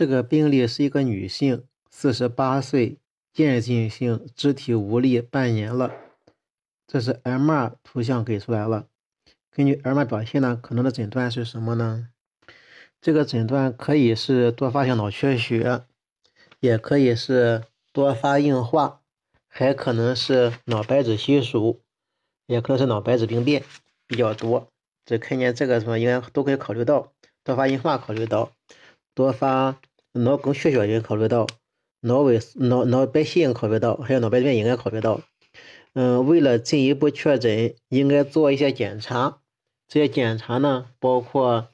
这个病例是一个女性，四十八岁，渐进性肢体无力半年了。这是 MR 图像给出来了。根据 MR 表现呢，可能的诊断是什么呢？这个诊断可以是多发性脑缺血，也可以是多发硬化，还可能是脑白质稀疏，也可能是脑白质病变比较多。这看见这个什么应该都可以考虑到，多发硬化考虑到，多发脑梗血血应该考虑到，脑萎脑脑白细考虑到，还有脑白变应该考虑到。嗯，为了进一步确诊，应该做一些检查。这些检查呢，包括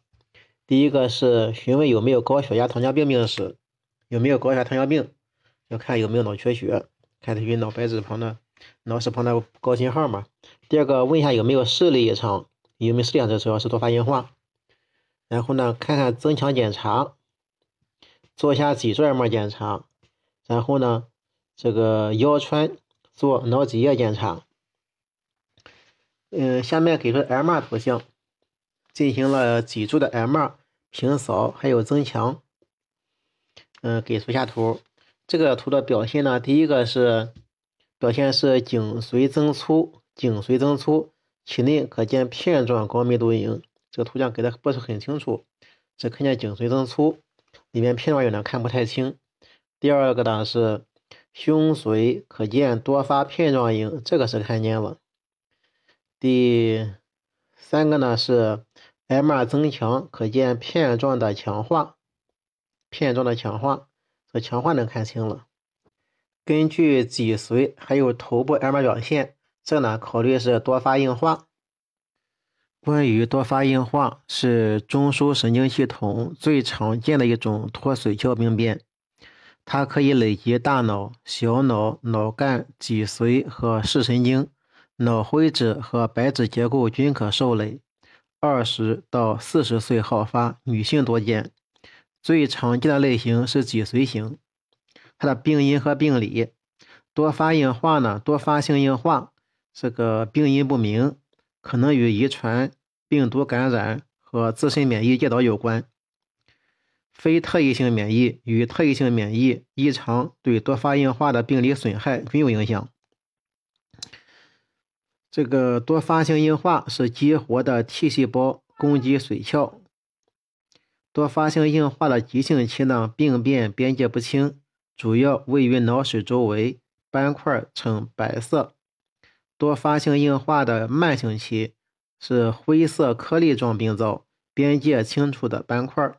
第一个是询问有没有高血压、糖尿病病史，有没有高血压、糖尿病，要看有没有脑缺血，看它与脑白质旁的脑室旁的高信号嘛。第二个问一下有没有视力异常，有没有视力异常，主要是多发硬化。然后呢，看看增强检查，做下脊柱 MR 检查，然后呢，这个腰穿。做脑脊液检查，嗯，下面给出 MR 图像，进行了脊柱的 MR 平扫还有增强，嗯，给出下图。这个图的表现呢，第一个是表现是颈髓增粗，颈髓增粗，体内可见片状高密度影。这个图像给的不是很清楚，只看见颈髓增粗，里面片状有点看不太清。第二个呢是。胸髓可见多发片状影，这个是看见了。第三个呢是 MR 增强，可见片状的强化，片状的强化，这强化能看清了。根据脊髓还有头部 MR 表现，这呢考虑是多发硬化。关于多发硬化，是中枢神经系统最常见的一种脱髓鞘病变。它可以累及大脑、小脑、脑干、脊髓和视神经，脑灰质和白质结构均可受累。二十到四十岁好发，女性多见。最常见的类型是脊髓型。它的病因和病理，多发硬化呢？多发性硬化，这个病因不明，可能与遗传、病毒感染和自身免疫介导有关。非特异性免疫与特异性免疫异常对多发硬化的病理损害均有影响。这个多发性硬化是激活的 T 细胞攻击髓鞘。多发性硬化的急性期呢，病变边界不清，主要位于脑室周围，斑块呈白色。多发性硬化的慢性期是灰色颗粒状病灶，边界清楚的斑块。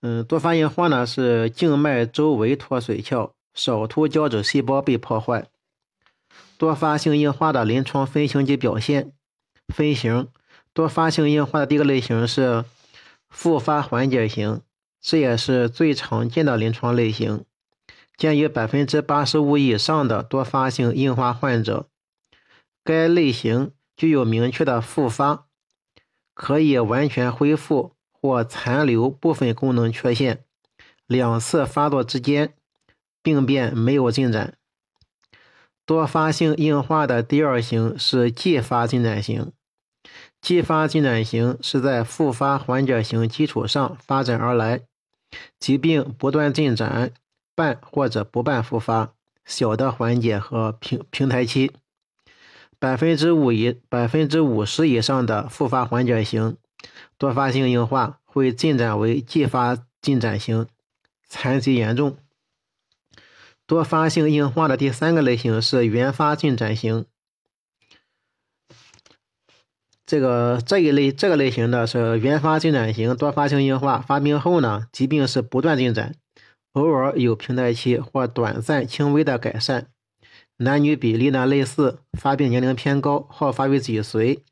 嗯，多发硬化呢是静脉周围脱髓鞘，少突胶质细胞被破坏。多发性硬化的临床分型及表现分型，多发性硬化的第一个类型是复发缓解型，这也是最常见的临床类型，见于百分之八十五以上的多发性硬化患者。该类型具有明确的复发，可以完全恢复。或残留部分功能缺陷，两次发作之间病变没有进展。多发性硬化的第二型是继发进展型，继发进展型是在复发缓解型基础上发展而来，疾病不断进展，伴或者不伴复发，小的缓解和平平台期。百分之五以百分之五十以上的复发缓解型。多发性硬化会进展为继发进展型，残疾严重。多发性硬化的第三个类型是原发进展型。这个这一类这个类型的是原发进展型多发性硬化，发病后呢，疾病是不断进展，偶尔有平台期或短暂轻微的改善。男女比例呢类似，发病年龄偏高，好发于脊髓，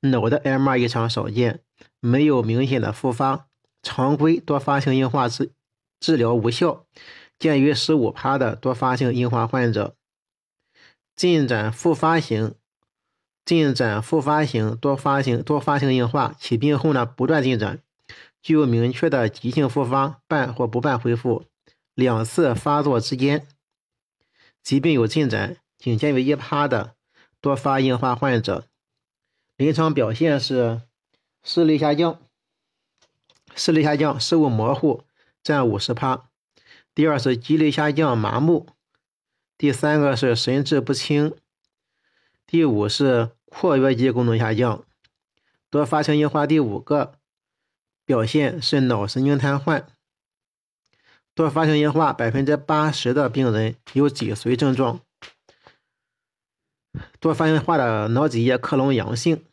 脑的 MR 异常少见。没有明显的复发，常规多发性硬化治治疗无效，见于十五趴的多发性硬化患者。进展复发型，进展复发型多发性多发性硬化起病后呢不断进展，具有明确的急性复发，伴或不伴恢复，两次发作之间疾病有进展，仅见于一趴的多发硬化患者。临床表现是。视力下降，视力下降，视物模糊，占五十趴。第二是肌力下降、麻木。第三个是神志不清。第五是括约肌功能下降。多发性硬化第五个表现是脑神经瘫痪。多发性硬化百分之八十的病人有脊髓症状。多发性硬化的脑脊液克隆阳性。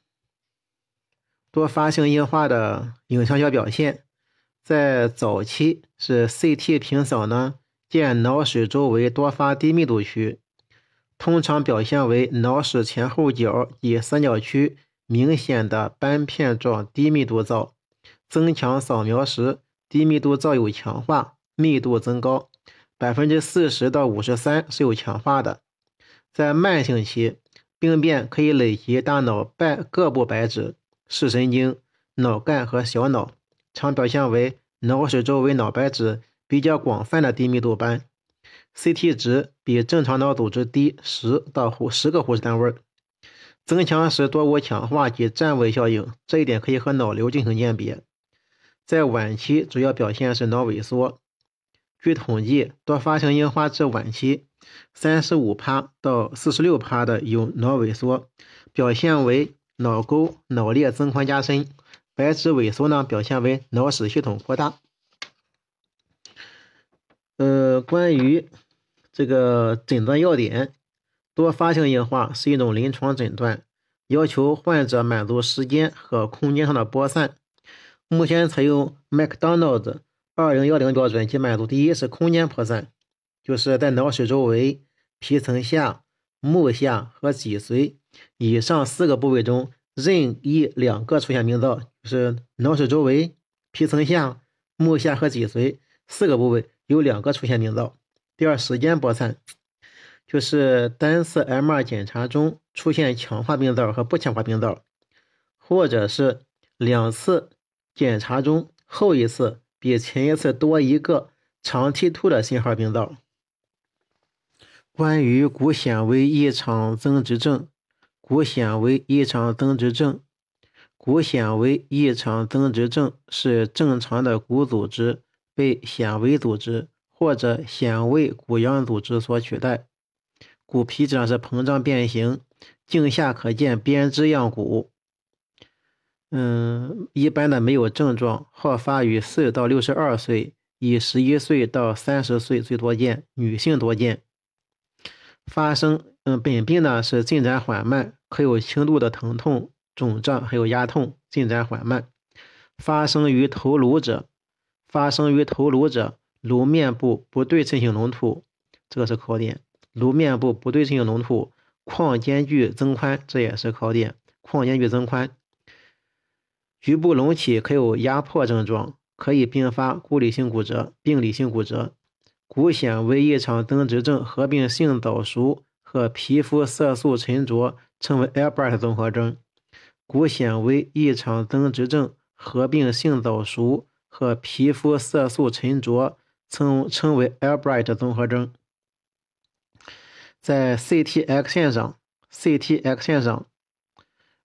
多发性硬化的影像学表现，在早期是 CT 平扫呢，见脑室周围多发低密度区，通常表现为脑室前后角及三角区明显的斑片状低密度灶。增强扫描时，低密度灶有强化。密度增高，百分之四十到五十三是有强化的。在慢性期，病变可以累及大脑半各部白质、视神经、脑干和小脑，常表现为脑室周围脑白质比较广泛的低密度斑，CT 值比正常脑组织低十到十个护士单位。增强时多无强化及占位效应，这一点可以和脑瘤进行鉴别。在晚期，主要表现是脑萎缩。据统计，多发性硬化至晚期，三十五趴到四十六趴的有脑萎缩，表现为脑沟、脑裂增宽加深；白质萎缩呢，表现为脑室系统扩大。呃，关于这个诊断要点，多发性硬化是一种临床诊断，要求患者满足时间和空间上的播散。目前采用 McDonald's。二零幺零标准，即满足第一是空间扩散，就是在脑室周围、皮层下、目下和脊髓以上四个部位中任意两个出现病灶，就是脑室周围、皮层下、目下和脊髓四个部位有两个出现病灶。第二，时间播散，就是单次 MR 检查中出现强化病灶和不强化病灶，或者是两次检查中后一次。比前一次多一个长 T2 的信号病灶。关于骨纤维异常增殖症，骨纤维异常增殖症，骨纤维异常增殖症是正常的骨组织被纤维组织或者纤维骨样组织所取代，骨皮质是膨胀变形，镜下可见编织样骨。嗯，一般的没有症状，好发于四到六十二岁，以十一岁到三十岁最多见，女性多见。发生，嗯，本病呢是进展缓慢，可有轻度的疼痛、肿胀，还有压痛，进展缓慢。发生于头颅者，发生于头颅者，颅面部不对称性隆突，这个是考点。颅面部不对称性隆突，眶间距增宽，这也是考点。眶间距增宽。局部隆起可有压迫症状，可以并发骨理性骨折、病理性骨折。骨纤维异常增殖症合并性早熟和皮肤色素沉着，称为 Albright 综合征。骨纤维异常增殖症合并性早熟和皮肤色素沉着，称称为 Albright 综合征。在 CT X 线上，CT X 线上。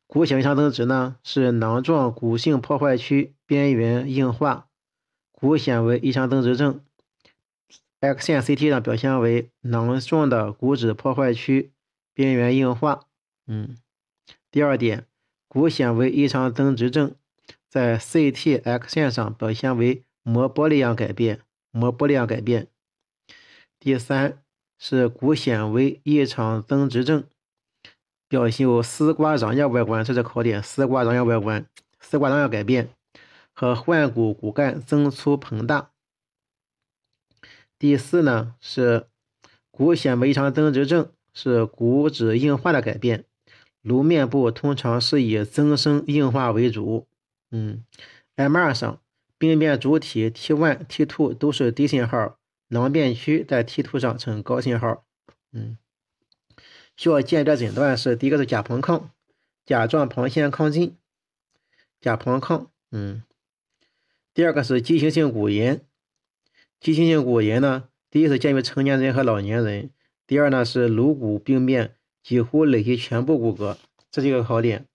骨纤维强增殖呢，是囊状骨性破坏区边缘硬化，骨纤维异常增殖症。X 线 CT 上表现为囊状的骨质破坏区边缘硬化。嗯，第二点，骨纤维异常增殖症在 CT X 线上表现为膜玻璃样改变，膜玻璃样改变。第三是骨纤维异常增殖症。表现有丝瓜瓤叶外观，这是考点。丝瓜瓤叶外观，丝瓜瓤叶改变和患骨骨干增粗膨大。第四呢是骨纤维异常增殖症，是骨质硬化的改变。颅面部通常是以增生硬化为主。嗯，MR 上病变主体 T1、T2 都是低信号，囊变区在 T2 上呈高信号。嗯。需要鉴别诊断是第一个是甲棚亢，甲状旁腺亢进，甲棚亢，嗯，第二个是畸形性骨炎，畸形性骨炎呢，第一是见于成年人和老年人，第二呢是颅骨病变几乎累及全部骨骼，这是一个考点，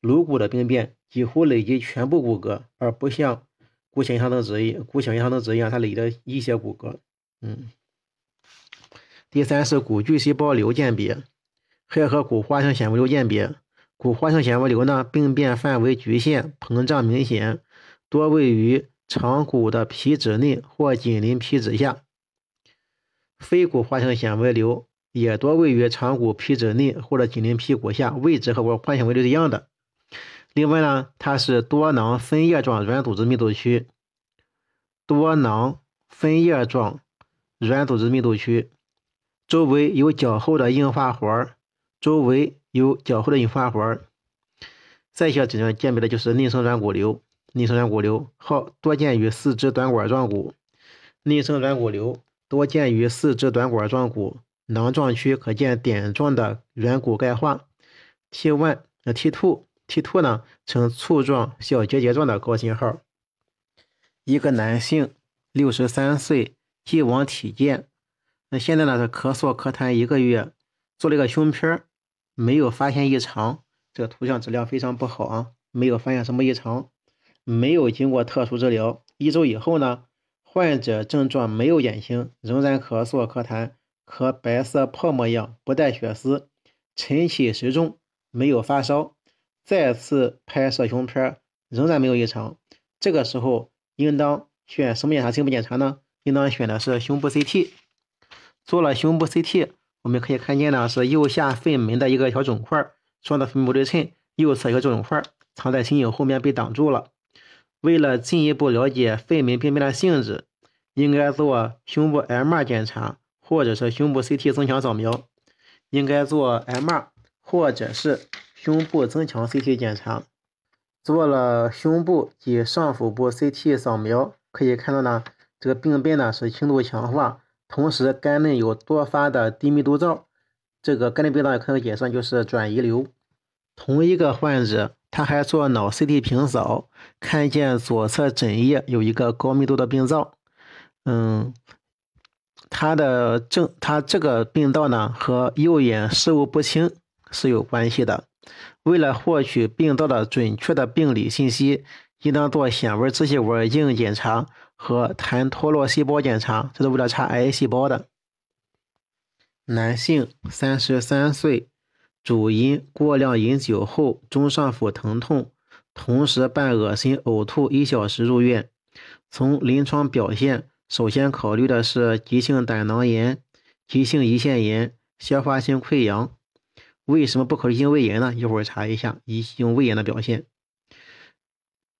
颅骨的病变几乎累及全部骨骼，而不像骨性银行等指引，骨性银行等指引它里的一些骨骼。嗯。第三是骨巨细胞瘤鉴别，还和骨化性纤维瘤鉴别。骨化性纤维瘤呢，病变范围局限，膨胀明显，多位于长骨的皮质内或紧邻皮质下。非骨化性纤维瘤也多位于长骨皮质内或者紧邻皮骨下，位置和骨化纤维瘤一样的。另外呢，它是多囊分叶状软组织密度区，多囊分叶状软组织密度区。周围有较厚的硬化环，周围有较厚的硬化环。再一些诊断鉴别的就是内生软骨瘤，内生软骨瘤好多见于四肢短管状骨。内生软骨瘤多见于四肢短管状骨，囊状区可见点状的软骨钙化。T1 呃 T2 T2 呢呈簇状小结节状的高信号。一个男性，六十三岁，既往体健。那现在呢是咳嗽咳痰一个月，做了一个胸片儿，没有发现异常，这个图像质量非常不好啊，没有发现什么异常，没有经过特殊治疗，一周以后呢，患者症状没有减轻，仍然咳嗽咳痰，和白色泡沫样，不带血丝，晨起时重，没有发烧，再次拍摄胸片，仍然没有异常，这个时候应当选什么检查？胸部检查呢？应当选的是胸部 CT。做了胸部 CT，我们可以看见呢是右下肺门的一个小肿块，双的分不对称，右侧一个肿块藏在心颈后面被挡住了。为了进一步了解肺门病变的性质，应该做胸部 MR 检查，或者是胸部 CT 增强扫描。应该做 MR 或者是胸部增强 CT 检查。做了胸部及上腹部 CT 扫描，可以看到呢，这个病变呢是轻度强化。同时，肝内有多发的低密度灶，这个肝内病灶也可能解释就是转移瘤。同一个患者，他还做脑 CT 平扫，看见左侧枕叶有一个高密度的病灶。嗯，他的症，他这个病灶呢和右眼视物不清是有关系的。为了获取病灶的准确的病理信息，应当做显微支气管镜检查。和痰脱落细胞检查，这是为了查癌细胞的。男性，三十三岁，主因过量饮酒后中上腹疼痛，同时伴恶心呕吐一小时入院。从临床表现，首先考虑的是急性胆囊炎、急性胰腺炎、消化性溃疡。为什么不考虑性胃炎呢？一会儿查一下急性胃炎的表现。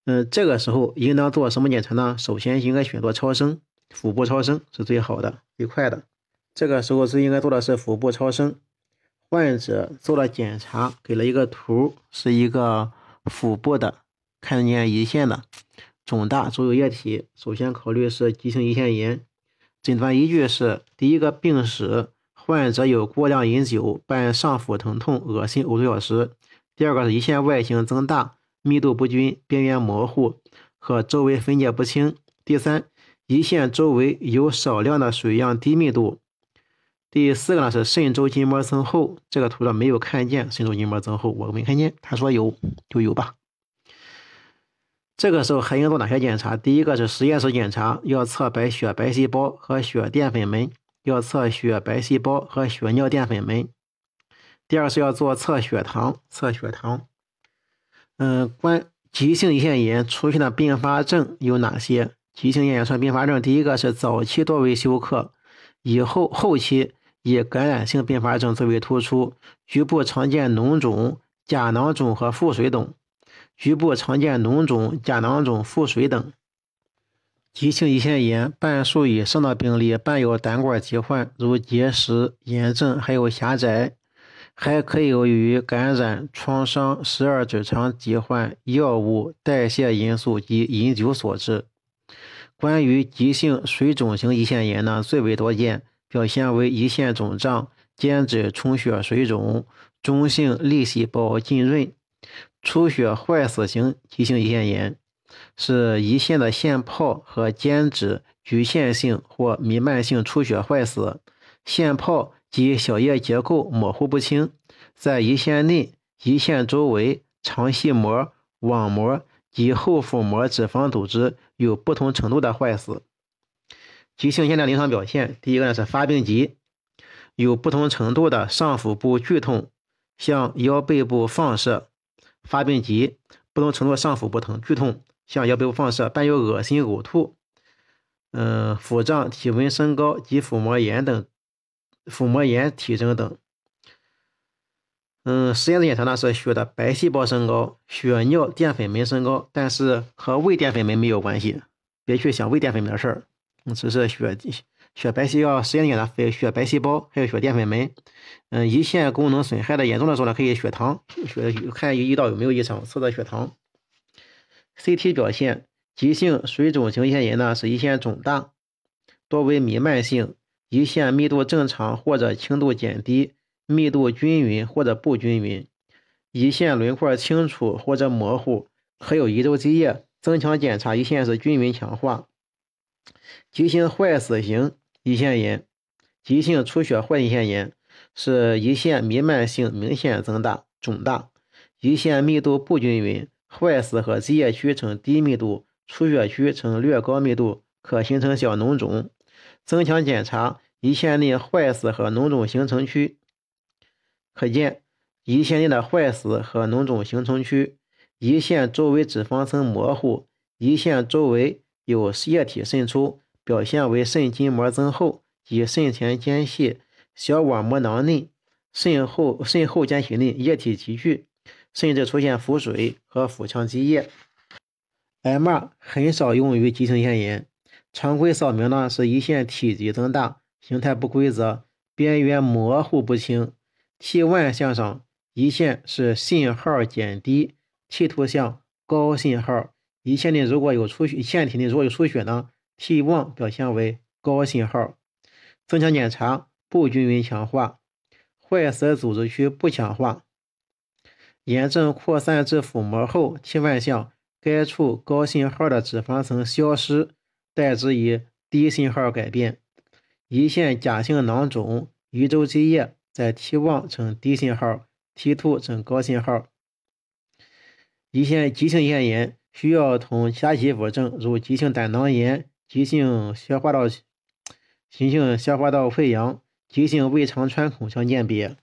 嗯，这个时候应当做什么检查呢？首先应该选做超声，腹部超声是最好的、最快的。这个时候最应该做的是腹部超声。患者做了检查，给了一个图，是一个腹部的，看见胰腺的肿大，足有液体。首先考虑是急性胰腺炎。诊断依据是：第一个病史，患者有过量饮酒伴上腹疼痛、恶心、呕吐小时；第二个是胰腺外形增大。密度不均、边缘模糊和周围分界不清。第三，胰腺周围有少量的水样低密度。第四个呢是肾周筋膜增厚，这个图上没有看见肾周筋膜增厚，我没看见，他说有就有吧。这个时候还应做哪些检查？第一个是实验室检查，要测白血白细胞和血淀粉酶，要测血白细胞和血尿淀粉酶。第二是要做测血糖，测血糖。嗯，关急性胰腺炎出现的并发症有哪些？急性胰腺炎出现并发症，第一个是早期多为休克，以后后期以感染性并发症最为突出，局部常见脓肿、假囊肿和腹水等。局部常见脓肿、假囊肿、腹水等。急性胰腺炎半数以上的病例伴有胆管疾患，如结石、炎症，还有狭窄。还可以由于感染、创伤、十二指肠疾患、药物、代谢因素及饮酒所致。关于急性水肿型胰腺炎呢，最为多见，表现为胰腺肿胀、间质充血水肿、中性粒细胞浸润、出血坏死型急性胰腺炎，是胰腺的腺泡和间质局限性或弥漫性出血坏死，腺泡。及小叶结构模糊不清，在胰腺内、胰腺周围肠系膜、网膜及后腹膜脂肪组织有不同程度的坏死。急性咽的临床表现，第一个呢是发病急，有不同程度的上腹部剧痛，向腰背部放射。发病急，不同程度上腹部疼剧痛，向腰背部放射，伴有恶心呕吐。嗯，腹胀、体温升高及腹膜炎等，腹膜炎体征等。嗯，实验室检查呢是血的白细胞升高，血尿淀粉酶升高，但是和胃淀粉酶没有关系，别去想胃淀粉酶的事儿。嗯，只是血血白细胞实验检查血白细胞还有血淀粉酶。嗯，胰腺功能损害的严重的时候呢，可以血糖血看胰道有没有异常，测测血糖。CT 表现，急性水肿性胰腺炎呢是胰腺肿大，多为弥漫性，胰腺密度正常或者轻度减低。密度均匀或者不均匀，胰腺轮廓清楚或者模糊，可有胰周积液。增强检查，胰腺是均匀强化。急性坏死型胰腺炎、急性出血坏胰腺炎是胰腺弥漫性明显增大、肿大，胰腺密度不均匀，坏死和积液区呈低密度，出血区呈略高密度，可形成小脓肿。增强检查，胰腺内坏死和脓肿形成区。可见，胰腺内的坏死和脓肿形成区，胰腺周围脂肪层模糊，胰腺周围有液体渗出，表现为肾筋膜增厚及肾前间隙小网膜囊内、肾后肾后间隙内液体集聚，甚至出现腹水和腹腔积液。MR 很少用于急性咽炎，常规扫描呢是胰腺体积增大，形态不规则，边缘模糊不清。T1 向上，胰腺是信号减低；T 图像高信号。胰腺内如果有出血，腺体内如果有出血呢？T1 表现为高信号。增强检查不均匀强化，坏死组织区不强化。炎症扩散至腹膜后，T1 向该处高信号的脂肪层消失，代之以低信号改变。胰腺假性囊肿，胰周积液。在 T1 呈低信号，T2 呈高信号。胰腺急性胰腺炎需要同其他急腹症，如急性胆囊炎、急性消化道急性消化道溃疡、急性胃肠穿孔相鉴别。